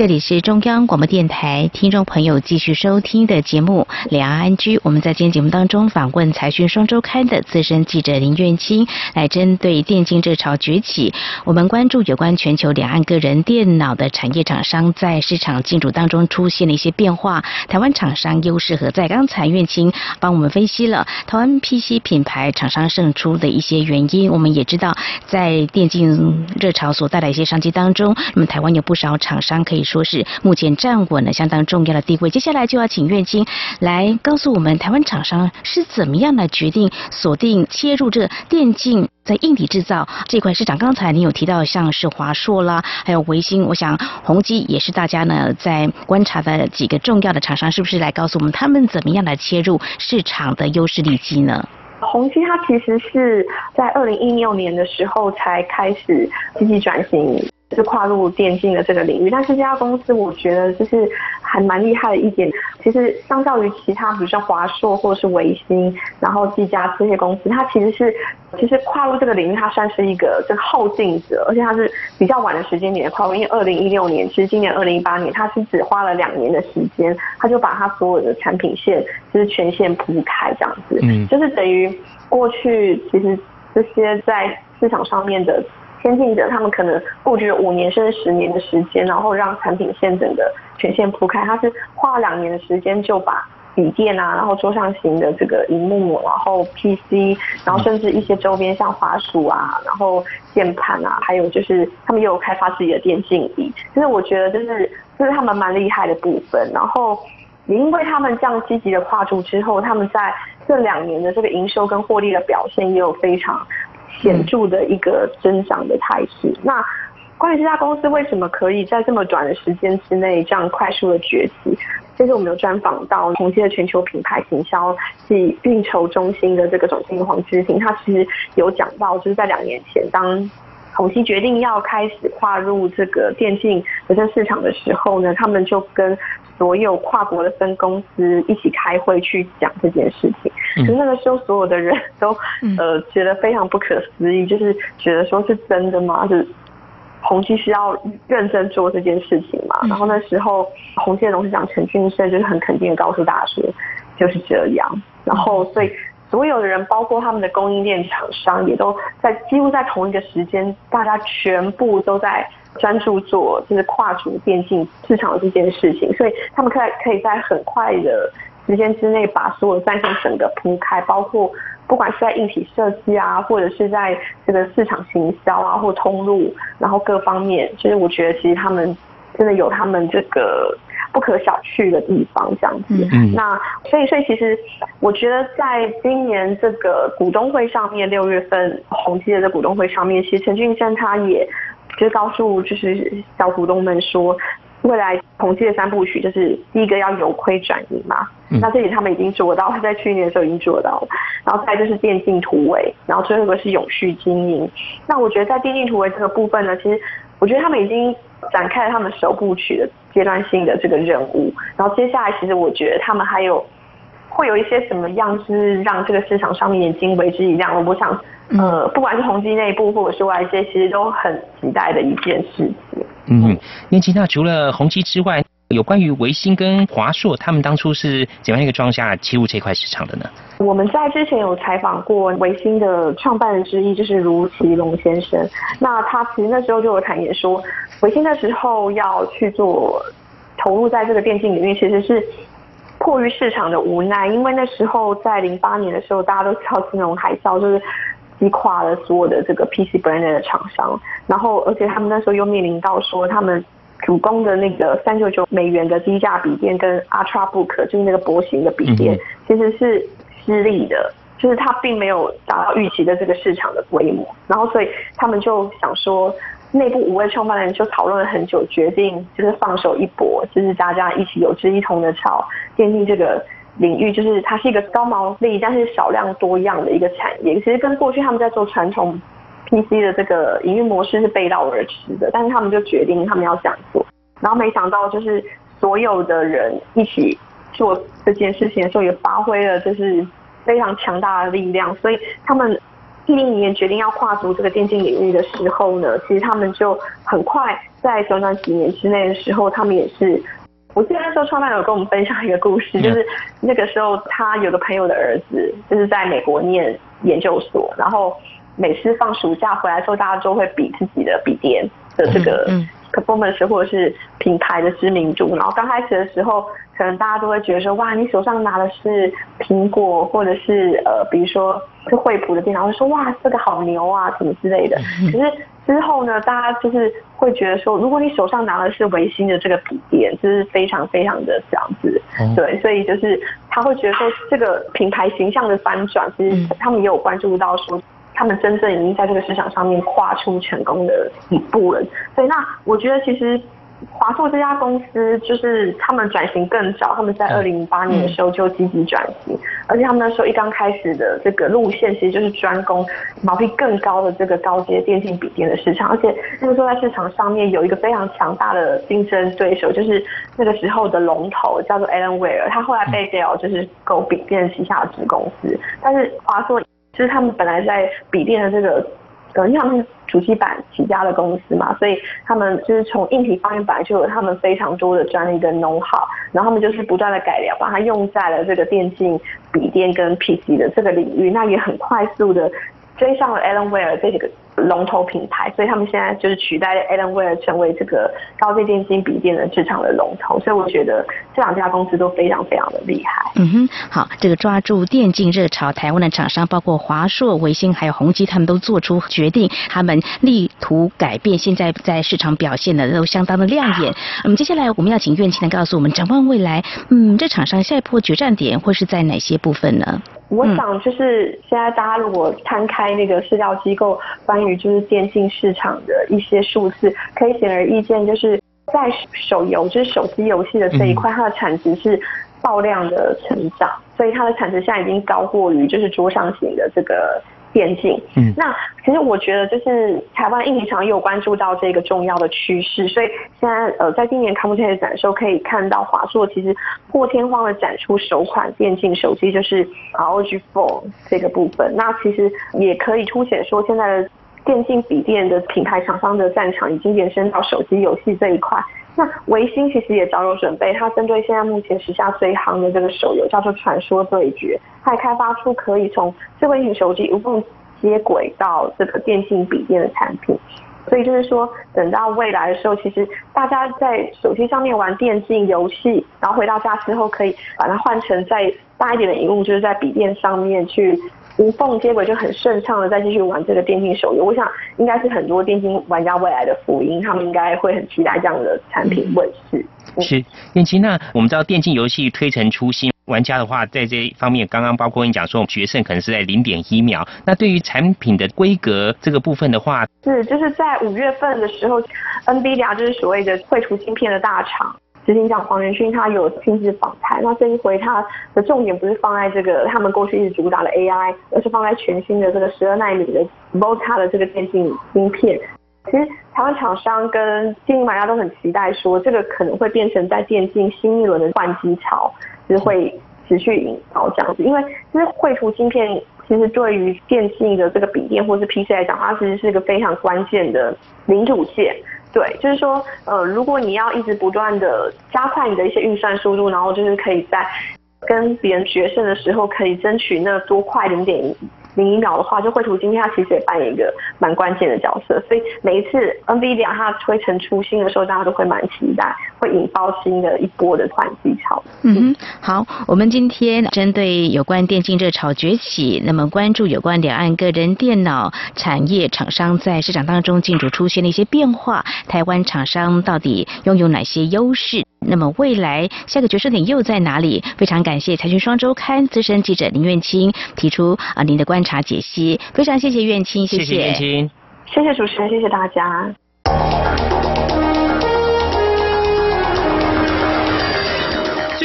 这里是中央广播电台听众朋友继续收听的节目《两岸安居》。我们在今天节目当中访问《财讯双周刊》的资深记者林苑清，来针对电竞热潮崛起，我们关注有关全球两岸个人电脑的产业厂商在市场进驻当中出现了一些变化，台湾厂商优势何在？刚才苑清帮我们分析了台湾 PC 品牌厂商胜出的一些原因。我们也知道，在电竞热潮所带来一些商机当中，那么台湾有不少厂商可以。说是目前站稳了相当重要的地位，接下来就要请苑青来告诉我们，台湾厂商是怎么样来决定锁定切入这电竞在硬体制造这块市场。刚才你有提到像是华硕啦，还有维星，我想宏基也是大家呢在观察的几个重要的厂商，是不是来告诉我们他们怎么样来切入市场的优势利基呢？宏基它其实是在二零一六年的时候才开始积极转型。是跨入电竞的这个领域，但是这家公司我觉得就是还蛮厉害的一点，其实相较于其他，比如说华硕或者是维星，然后技嘉这些公司，它其实是其实跨入这个领域，它算是一个这个后进者，而且它是比较晚的时间点跨入，因为二零一六年，其实今年二零一八年，它是只花了两年的时间，它就把它所有的产品线就是全线铺开这样子，嗯，就是等于过去其实这些在市场上面的。先进者他们可能布局了五年甚至十年的时间，然后让产品线整个全线铺开。他是花了两年的时间就把笔电啊，然后桌上型的这个荧幕，然后 PC，然后甚至一些周边像滑鼠啊，然后键盘啊，还有就是他们也有开发自己的电竞椅。就是我觉得就是这是他们蛮厉害的部分。然后也因为他们这样积极的跨出之后，他们在这两年的这个营收跟获利的表现也有非常。显著的一个增长的态势。那关于这家公司为什么可以在这么短的时间之内这样快速的崛起？这次我们有专访到宏基的全球品牌行销及运筹中心的这个总经理黄之行，他其实有讲到，就是在两年前，当宏基决定要开始跨入这个电竞有线市场的时候呢，他们就跟所有跨国的分公司一起开会去讲这件事情。就那个时候，所有的人都呃觉得非常不可思议，就是觉得说是真的吗？是宏基是要认真做这件事情嘛？然后那时候宏基的董事长陈俊生就是很肯定的告诉大家说就是这样。然后所以所有的人，包括他们的供应链厂商，也都在几乎在同一个时间，大家全部都在专注做就是跨足电竞市场这件事情。所以他们可以可以在很快的。时间之内把所有战线整个铺开，包括不管是在硬体设计啊，或者是在这个市场行销啊，或通路，然后各方面，就是我觉得其实他们真的有他们这个不可小觑的地方，这样子。那所以所以其实我觉得在今年这个股东会上面，六月份宏基的股东会上面，其实陈俊生他也就告诉就是小股东们说。未来宏基的三部曲就是第一个要由亏转盈嘛，那这里他们已经做到，在去年的时候已经做到了。然后再就是电竞突围，然后最后一个是永续经营。那我觉得在电竞突围这个部分呢，其实我觉得他们已经展开了他们首部曲的阶段性的这个任务。然后接下来其实我觉得他们还有会有一些什么样是让这个市场上面眼睛为之一亮。我想，呃，不管是宏基内部或者是外界，其实都很期待的一件事情。嗯，念吉，那除了宏基之外，有关于维新跟华硕，他们当初是怎样一个状况下切入这块市场的呢？我们在之前有采访过维新的创办人之一，就是卢奇龙先生。那他其实那时候就有坦言说，维新那时候要去做投入在这个电竞领域，其实是迫于市场的无奈，因为那时候在零八年的时候，大家都知道金融海啸，就是。击垮了所有的这个 PC brand 的厂商，然后而且他们那时候又面临到说，他们主攻的那个三九九美元的低价笔电跟 Ultrabook 就是那个薄型的笔电，其实是失利的，就是它并没有达到预期的这个市场的规模，然后所以他们就想说，内部五位创办人就讨论了很久，决定就是放手一搏，就是大家一起有志一同的朝奠定这个。领域就是它是一个高毛利但是少量多样的一个产业，其实跟过去他们在做传统 PC 的这个营运模式是背道而驰的，但是他们就决定他们要这样做，然后没想到就是所有的人一起做这件事情的时候，也发挥了就是非常强大的力量，所以他们一零年决定要跨足这个电竞领域的时候呢，其实他们就很快在短短几年之内的时候，他们也是。我记得那时候创办人有跟我们分享一个故事，就是那个时候他有个朋友的儿子，就是在美国念研究所，然后每次放暑假回来之后，大家都会比自己的笔电的这个 performance 或者是品牌的知名度。然后刚开始的时候，可能大家都会觉得说，哇，你手上拿的是苹果，或者是呃，比如说是惠普的电脑，会说哇，这个好牛啊，什么之类的。可是之后呢，大家就是会觉得说，如果你手上拿的是维新的这个笔电，就是非常非常的这样子，对，所以就是他会觉得说，这个品牌形象的翻转，其实他们也有关注到说，他们真正已经在这个市场上面跨出成功的一步了。所以那我觉得其实。华硕这家公司就是他们转型更早，他们在二零零八年的时候就积极转型，而且他们那时候一刚开始的这个路线其实就是专攻毛利更高的这个高阶电竞笔电的市场，而且那个时候在市场上面有一个非常强大的竞争对手，就是那个时候的龙头叫做 Alienware，他后来被 Dell 就是购笔电旗下的子公司，但是华硕就是他们本来在笔电的这个。因为他们是主机板起家的公司嘛，所以他们就是从硬体方面本来就有他们非常多的专利跟弄好然后他们就是不断的改良，把它用在了这个电竞笔电跟 PC 的这个领域，那也很快速的追上了 Alienware 这几个。龙头品牌，所以他们现在就是取代 Alienware 成为这个高阶电竞笔电的市场的龙头，所以我觉得这两家公司都非常非常的厉害。嗯哼，好，这个抓住电竞热潮，台湾的厂商包括华硕、维星还有宏基，他们都做出决定，他们力图改变现在在市场表现的都相当的亮眼。那么接下来我们要请院青来告诉我们，展望未来，嗯，这厂商下一波决战点会是在哪些部分呢？我想就是现在大家如果摊开那个社交机构关于就是电竞市场的一些数字，可以显而易见，就是在手游就是手机游戏的这一块，它的产值是爆量的成长，所以它的产值现在已经高过于就是桌上型的这个。电竞，嗯，那其实我觉得就是台湾硬体厂也有关注到这个重要的趋势，所以现在呃，在今年康普特展的时候，可以看到华硕其实破天荒的展出首款电竞手机，就是 ROG Phone 这个部分。那其实也可以凸显说，现在的电竞笔电的品牌厂商的战场已经延伸到手机游戏这一块。那维新其实也早有准备，它针对现在目前时下最夯的这个手游叫做《传说对决》，它也开发出可以从智慧型手机无缝接轨到这个电竞笔电的产品。所以就是说，等到未来的时候，其实大家在手机上面玩电竞游戏，然后回到家之后，可以把它换成再大一点的荧幕，就是在笔电上面去。无缝接轨就很顺畅的再继续玩这个电竞手游，我想应该是很多电竞玩家未来的福音，他们应该会很期待这样的产品问世。是，燕青，那我们知道电竞游戏推陈出新，玩家的话在这一方面，刚刚包括你讲说决胜可能是在零点一秒，那对于产品的规格这个部分的话，是就是在五月份的时候，NVIDIA 就是所谓的绘图芯片的大厂。执行长黄仁勋他有亲自访谈，那这一回他的重点不是放在这个他们过去一直主打的 AI，而是放在全新的这个十二纳米的 Volta 的这个电竞芯片。其实台湾厂商跟经营玩家都很期待，说这个可能会变成在电竞新一轮的换机潮，就是会持续引爆这样子。因为其实绘图芯片其实对于电竞的这个笔电或是 PC 来讲，它其实是一个非常关键的零组件。对，就是说，呃，如果你要一直不断的加快你的一些运算速度，然后就是可以在跟别人决胜的时候，可以争取那多快零点零一秒的话，就绘图今天他其实也扮演一个蛮关键的角色，所以每一次 NVIDIA 它推陈出新的时候，大家都会蛮期待，会引爆新的一波的换机潮。嗯哼，好，我们今天针对有关电竞热潮崛起，那么关注有关两岸个人电脑产业厂商在市场当中进驻出现的一些变化，台湾厂商到底拥有哪些优势？那么未来下个决胜点又在哪里？非常感谢财讯双周刊资深记者林苑清提出啊您的观察解析，非常谢谢苑清，谢谢苑清，谢谢主持人，谢谢大家。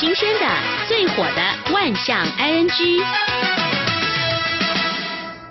新鲜的，最火的万象 ING。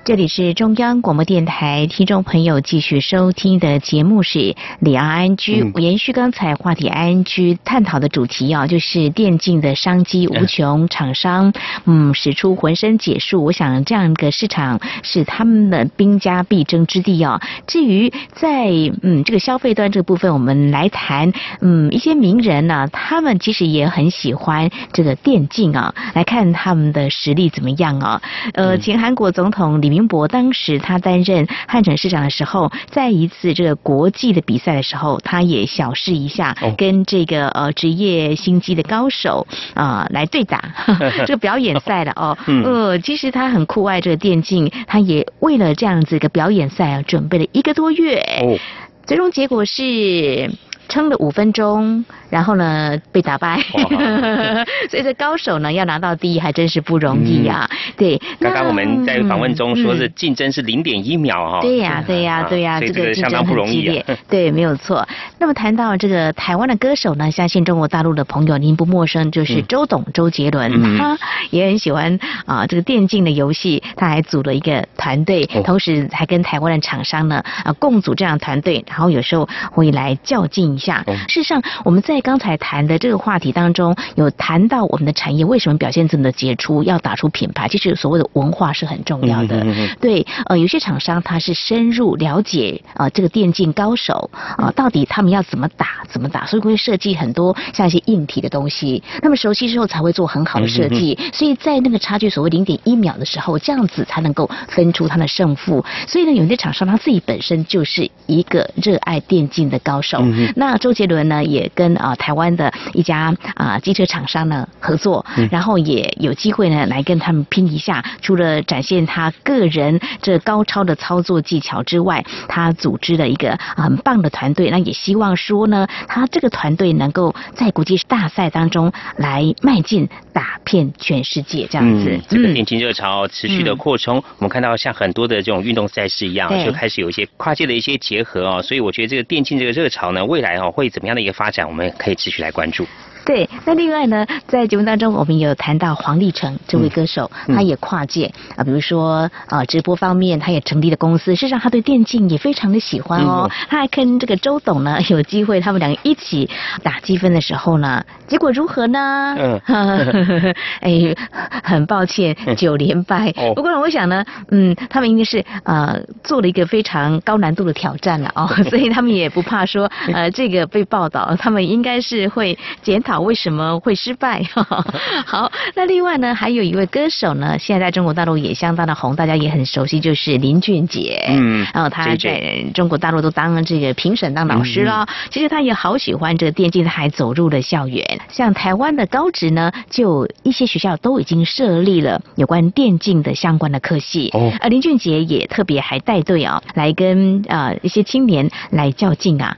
这里是中央广播电台，听众朋友继续收听的节目是李昂 ING，、嗯延续刚才话题安居探讨的主题啊，就是电竞的商机无穷，厂商嗯使出浑身解数，我想这样一个市场是他们的兵家必争之地啊。至于在嗯这个消费端这个部分，我们来谈嗯一些名人呢、他们其实也很喜欢这个电竞啊，来看他们的实力怎么样啊。呃，前韩国总统李明博当时他担任汉城市长的时候，在一次这个国际的比赛的时候，他也小试一下，跟这个呃职业心机的高手啊、来对打 <laughs> 这个表演赛了哦。<laughs> 嗯呃，其实他很酷爱这个电竞，他也为了这样子一个表演赛啊，准备了一个多月。哦，最终结果是。撑了五分钟，然后呢被打败，<laughs> 所以这高手呢要拿到第一还真是不容易啊。对，刚刚我们在访问中说嗯是竞争是零点一秒哈。对呀，对呀，对呀，这个相当不容易。对，没有错。那么谈到这个台湾的歌手呢，相信中国大陆的朋友您不陌生，就是嗯。周董周杰伦，嗯。他也很喜欢啊这个电竞的游戏，他还组了一个团队，哦。同时还跟台湾的厂商呢啊共组这样的团队，然后有时候会来较劲一下。哦事实上，我们在刚才谈的这个话题当中，有谈到我们的产业为什么表现这么的杰出，要打出品牌，其实所谓的文化是很重要的。对，呃，有些厂商他是深入了解啊、呃这个电竞高手啊、呃到底他们要怎么打，怎么打，所以会设计很多像一些硬体的东西。那么熟悉之后才会做很好的设计，所以在那个差距所谓零点一秒的时候，这样子才能够分出他的胜负。所以呢，有些厂商他自己本身就是一个热爱电竞的高手。嗯哼那周杰伦呢，也跟啊、台湾的一家啊、机车厂商呢合作，嗯然后也有机会呢来跟他们拼一下。除了展现他个人这高超的操作技巧之外，他组织了一个啊很棒的团队。那也希望说呢，他这个团队能够在国际大赛当中来迈进，打遍全世界这样子。嗯，这个电竞热潮持续的扩充，我们看到像很多的这种运动赛事一样，就开始有一些跨界的一些结合哦，所以我觉得这个电竞这个热潮呢，未来哦会怎么样的一个发展，我们可以持续来关注。对，那另外呢，在节目当中我们有谈到黄立成这位歌手，嗯。他也跨界啊，比如说啊直播方面，他也成立了公司，事实上他对电竞也非常的喜欢哦，嗯。他还跟这个周董呢有机会，他们两个一起打积分的时候呢，结果如何呢？嗯。<laughs> 哎，很抱歉，九连败。哦。不过呢，我想呢，嗯，他们应该是呃做了一个非常高难度的挑战了哦，<laughs> 所以他们也不怕说呃这个被报道，他们应该是会检讨为什么会失败。<laughs> 好，那另外呢，还有一位歌手呢，现在在中国大陆也相当的红，大家也很熟悉，就是林俊杰。嗯然后他在中国大陆都当这个评审当老师了。其实他也好喜欢这个电竞，他还走入了校园。像台湾的高职呢，就一些学校都已经设立了有关电竞的相关的科系。哦而林俊杰也特别还带队哦、来跟呃一些青年来较劲啊。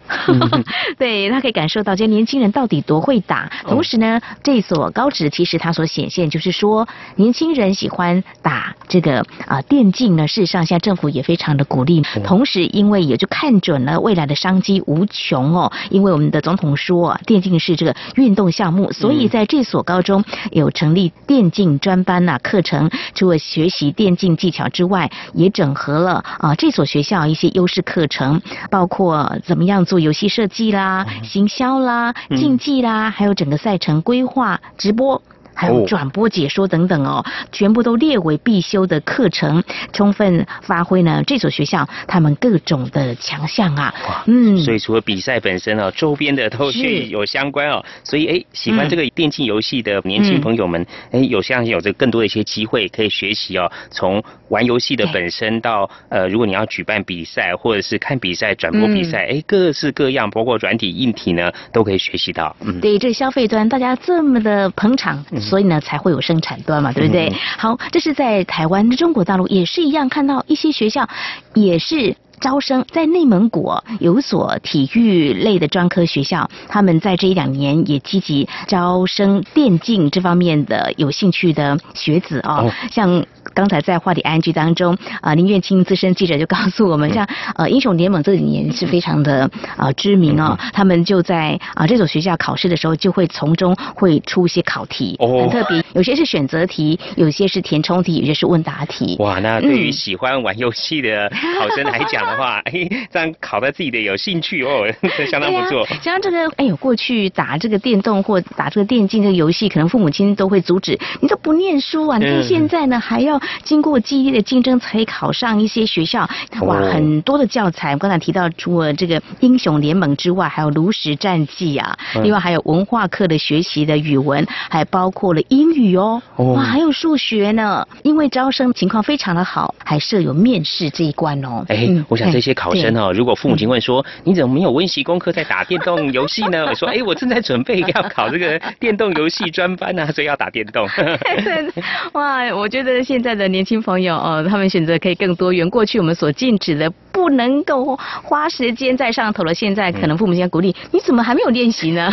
<laughs> 对他可以感受到这些年轻人到底多会打。同时呢，这所高职其实它所显现就是说，年轻人喜欢打这个啊、电竞呢，事实上现在政府也非常的鼓励。同时，因为也就看准了未来的商机无穷哦，因为我们的总统说、啊，电竞是这个运动项目，所以在这所高中有成立电竞专班呐、课程，除了学习电竞技巧之外，也整合了啊这所学校一些优势课程，包括怎么样做游戏设计啦、行销啦、嗯。竞技啦，还有整个赛程规划、直播。还有哦。转播解说等等哦，全部都列为必修的课程，充分发挥呢这所学校他们各种的强项啊。嗯，所以除了比赛本身哦，周边的都去是。有相关哦，所以哎，喜欢嗯。这个电竞游戏的年轻朋友们，哎、有相信有这更多的一些机会可以学习哦，从玩游戏的本身到呃，如果你要举办比赛或者是看比赛、转播比赛，哎、各式各样，包括软体、硬体呢，都可以学习到。嗯，对，这个消费端大家这么的捧场，所以呢才会有生产端嘛，对不对？嗯好，这是在台湾、中国大陆也是一样，看到一些学校也是。招生在内蒙古哦有所体育类的专科学校，他们在这一两年也积极招生电竞这方面的有兴趣的学子哦，哦。像刚才在话题 ING 当中，啊、林月清资深记者就告诉我们，像呃英雄联盟这几年是非常的啊知名哦，他们就在啊、这所学校考试的时候，就会从中会出一些考题，哦。很特别，有些是选择题，有些是填充题，有些是问答题。哇，那对于嗯喜欢玩游戏的考生来讲的话，<laughs> 哎、这样考到自己的有兴趣哦，<laughs> 相当不错。像这个，哎呦，过去打这个电动或打这个电竞这个游戏，可能父母亲都会阻止，你都不念书啊！你现在呢，还要经过激烈的竞争才可以考上一些学校，哇，哦很多的教材。我刚才提到，除了这个英雄联盟之外，还有炉石战记啊，嗯另外还有文化课的学习的语文，还包括了英语哦，哦哇，还有数学呢。因为招生情况非常的好，还设有面试这一关哦。哎、嗯我想这些考生哦，如果父母亲问说、你怎么没有温习功课在打电动游戏呢？我说哎、我正在准备要考这个电动游戏专班啊，所以要打电动。<laughs> 对，哇，我觉得现在的年轻朋友哦，他们选择可以更多元。过去我们所禁止的，不能够花时间在上头了，现在可能父母亲鼓励，你怎么还没有练习呢？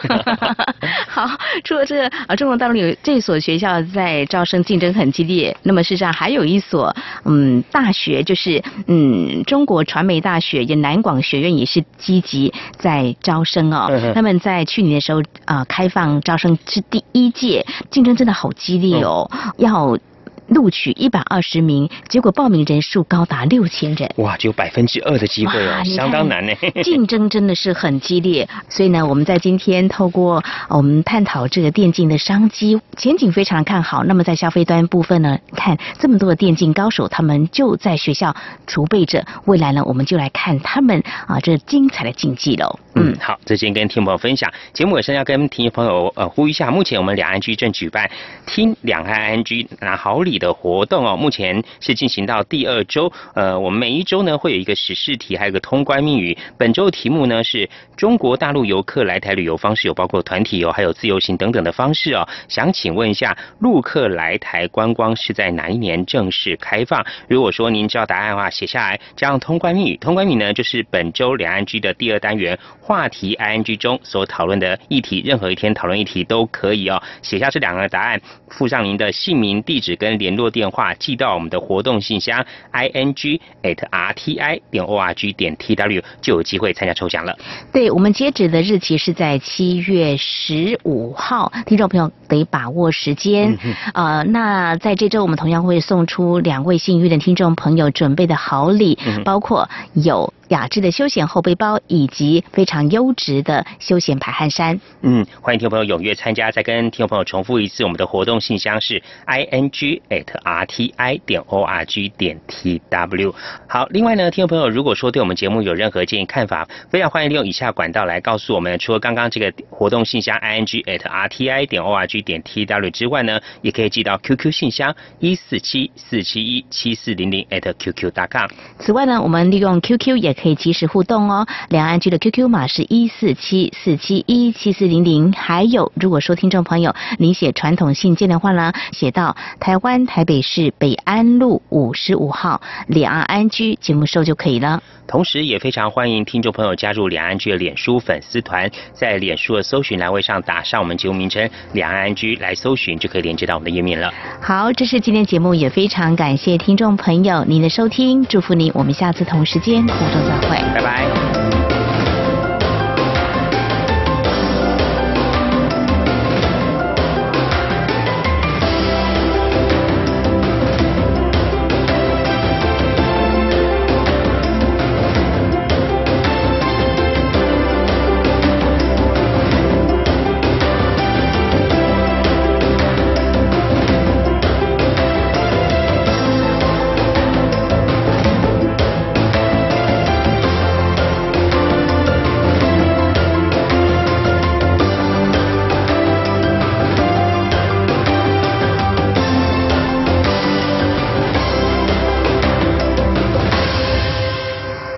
<laughs> 好，除了这个啊，中国大陆有这所学校在招生竞争很激烈，那么事实上还有一所嗯大学，就是嗯中国传媒大学也南广学院也是积极在招生哦。嗯他们在去年的时候啊、开放招生是第一届，竞争真的好激烈哦，要。录取一百二十名，结果报名人数高达六千人。哇，只有百分之二的机会哦，哇你看相当难呢。<laughs> 竞争真的是很激烈，所以呢，我们在今天透过呃我们探讨这个电竞的商机前景非常看好。那么在消费端部分呢，看这么多的电竞高手，他们就在学校储备着，未来呢，我们就来看他们啊这精彩的竞技喽。嗯，好，这先跟听众朋友分享。节目尾声要跟听众朋友呃呼吁一下，目前我们两岸 G 正举办听两岸 ING 拿好礼的活动哦，目前是进行到第二周。呃，我们每一周呢会有一个时事题，还有个通关密语。本周题目呢是中国大陆游客来台旅游方式有包括团体游，还有自由行等等的方式哦。想请问一下，陆客来台观光是在哪一年正式开放？如果说您知道答案的话，写下来，加上通关密语。通关密语呢就是本周两岸 G 的第二单元话题 ING 中所讨论的议题，任何一天讨论议题都可以哦。写下这两个答案，附上您的姓名、地址跟联联络电话寄到我们的活动信箱 i n g at r t i 点 o r g 点 t w 就有机会参加抽奖了。对我们截止的日期是在七月十五号，听众朋友得把握时间。呃，那在这周我们同样会送出两位幸运的听众朋友准备的好礼，包括有。雅致的休闲后背包，以及非常优质的休闲排汗衫。嗯，欢迎听众朋友踊跃参加。再跟听众朋友重复一次，我们的活动信箱是 i n g at r t i 点 o r g 点 t w。好，另外呢，听众朋友如果说对我们节目有任何建议看法，非常欢迎利用以下管道来告诉我们。除了刚刚这个活动信箱 i n g at r t i 点 o r g 点 t w 之外呢，也可以寄到 Q Q 信箱一四七四七一七四零零 at q q 大 com。此外呢，我们利用 Q Q 也可以及时互动哦，两岸居的 QQ 码是一四七四七一七四零零。还有，如果说听众朋友您写传统信件的话呢，写到台湾台北市北安路五十五号两岸安居节目收就可以了。同时，也非常欢迎听众朋友加入两岸居的脸书粉丝团，在脸书的搜寻栏位上打上我们节目名称“两岸安居”来搜寻，就可以连接到我们的页面了。好，这是今天节目，也非常感谢听众朋友您的收听，祝福您，我们下次同时间空中再会。拜拜。